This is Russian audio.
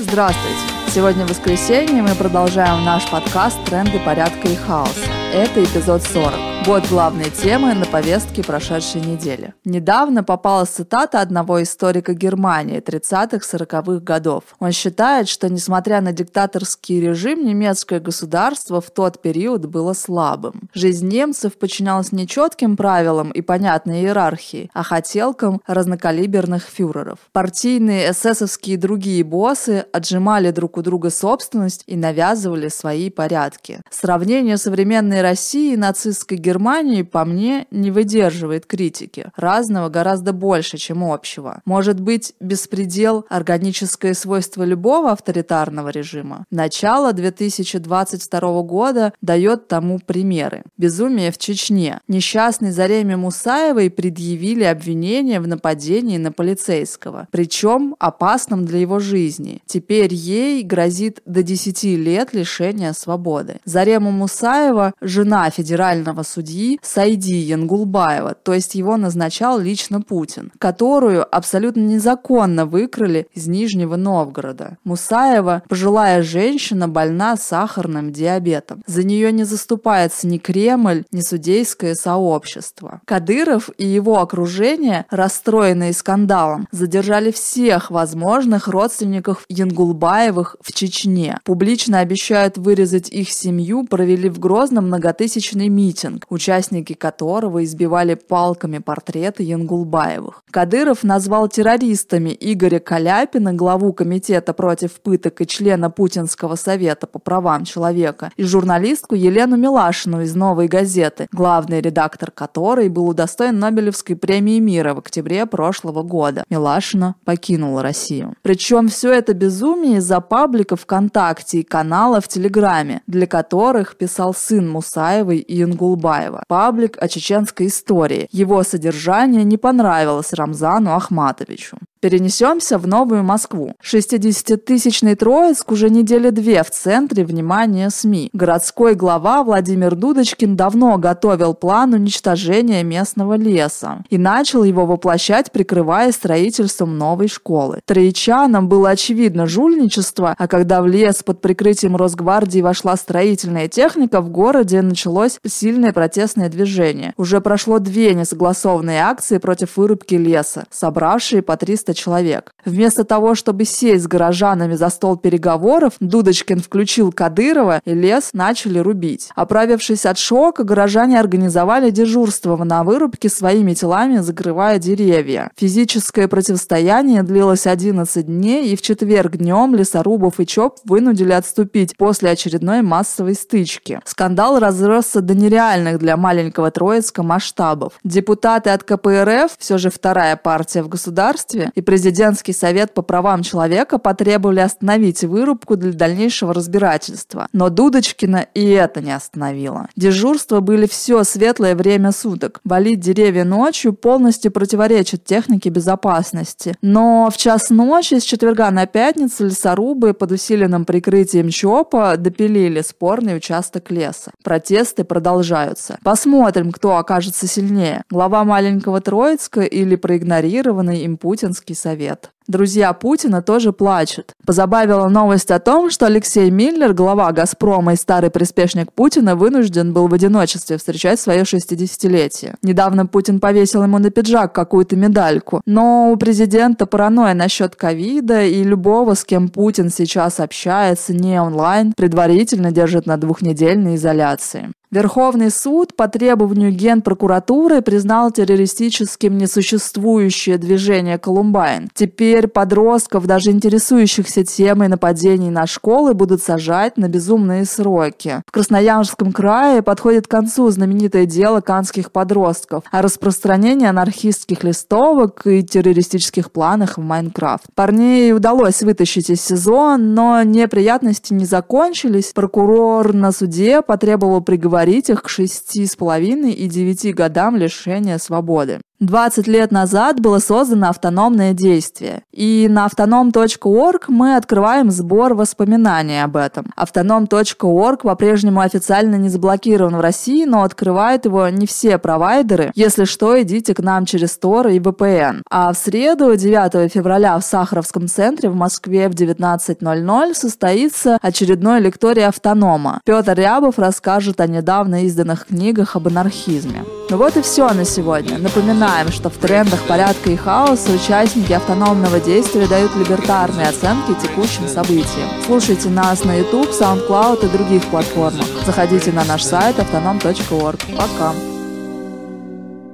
Здравствуйте! Сегодня воскресенье, мы продолжаем наш подкаст «Тренды порядка и хаоса». Это эпизод 40. Вот главные темы на повестке прошедшей недели. Недавно попала цитата одного историка Германии 30-40-х годов. Он считает, что несмотря на диктаторский режим, немецкое государство в тот период было слабым. Жизнь немцев подчинялась не четким правилам и понятной иерархии, а хотелкам разнокалиберных фюреров. Партийные эсэсовские и другие боссы отжимали друг у друга собственность и навязывали свои порядки. Сравнение современной России и нацистской Германии Германии, по мне, не выдерживает критики. Разного гораздо больше, чем общего. Может быть, беспредел – органическое свойство любого авторитарного режима? Начало 2022 года дает тому примеры. Безумие в Чечне. Несчастной Зареме Мусаевой предъявили обвинение в нападении на полицейского, причем опасном для его жизни. Теперь ей грозит до 10 лет лишения свободы. Зарема Мусаева – жена федерального судьи судьи Сайди Янгулбаева, то есть его назначал лично Путин, которую абсолютно незаконно выкрали из Нижнего Новгорода. Мусаева, пожилая женщина, больна сахарным диабетом. За нее не заступается ни Кремль, ни судейское сообщество. Кадыров и его окружение, расстроенные скандалом, задержали всех возможных родственников Янгулбаевых в Чечне. Публично обещают вырезать их семью, провели в Грозном многотысячный митинг участники которого избивали палками портреты Янгулбаевых. Кадыров назвал террористами Игоря Каляпина, главу комитета против пыток и члена Путинского совета по правам человека, и журналистку Елену Милашину из «Новой газеты», главный редактор которой был удостоен Нобелевской премии мира в октябре прошлого года. Милашина покинула Россию. Причем все это безумие из-за паблика ВКонтакте и канала в Телеграме, для которых писал сын Мусаевой и Ингулбаева. Караваева. Паблик о чеченской истории. Его содержание не понравилось Рамзану Ахматовичу. Перенесемся в Новую Москву. 60-тысячный Троицк уже недели две в центре внимания СМИ. Городской глава Владимир Дудочкин давно готовил план уничтожения местного леса и начал его воплощать, прикрывая строительством новой школы. Троичанам было очевидно жульничество, а когда в лес под прикрытием Росгвардии вошла строительная техника, в городе началось сильное протестное движение. Уже прошло две несогласованные акции против вырубки леса, собравшие по 300 300 человек. Вместо того, чтобы сесть с горожанами за стол переговоров, Дудочкин включил Кадырова и лес начали рубить. Оправившись от шока, горожане организовали дежурство на вырубке своими телами, закрывая деревья. Физическое противостояние длилось 11 дней, и в четверг днем лесорубов и ЧОП вынудили отступить после очередной массовой стычки. Скандал разросся до нереальных для маленького Троицка масштабов. Депутаты от КПРФ, все же вторая партия в государстве, и президентский совет по правам человека потребовали остановить вырубку для дальнейшего разбирательства. Но Дудочкина и это не остановило. Дежурства были все светлое время суток. Валить деревья ночью полностью противоречит технике безопасности. Но в час ночи с четверга на пятницу лесорубы под усиленным прикрытием ЧОПа допилили спорный участок леса. Протесты продолжаются. Посмотрим, кто окажется сильнее. Глава маленького Троицка или проигнорированный им путинский совет. Друзья Путина тоже плачут. Позабавила новость о том, что Алексей Миллер, глава «Газпрома» и старый приспешник Путина, вынужден был в одиночестве встречать свое 60-летие. Недавно Путин повесил ему на пиджак какую-то медальку. Но у президента паранойя насчет ковида и любого, с кем Путин сейчас общается не онлайн, предварительно держит на двухнедельной изоляции. Верховный суд по требованию Генпрокуратуры признал террористическим несуществующее движение «Колумбайн». Теперь подростков, даже интересующихся темой нападений на школы, будут сажать на безумные сроки. В Красноярском крае подходит к концу знаменитое дело канских подростков о распространении анархистских листовок и террористических планах в Майнкрафт. Парней удалось вытащить из СИЗО, но неприятности не закончились. Прокурор на суде потребовал приговорить приговорить их к шести с половиной и девяти годам лишения свободы. 20 лет назад было создано автономное действие. И на автоном.орg мы открываем сбор воспоминаний об этом. Автоном.орg по-прежнему официально не заблокирован в России, но открывают его не все провайдеры. Если что, идите к нам через Tor и VPN. А в среду, 9 февраля в Сахаровском центре в Москве в 19.00 состоится очередной лекторий автонома. Петр Рябов расскажет о недавно изданных книгах об анархизме. Ну вот и все на сегодня. Напоминаем, что в трендах порядка и хаоса участники автономного действия дают либертарные оценки текущим событиям. Слушайте нас на YouTube, SoundCloud и других платформах. Заходите на наш сайт автоном.орг. Пока!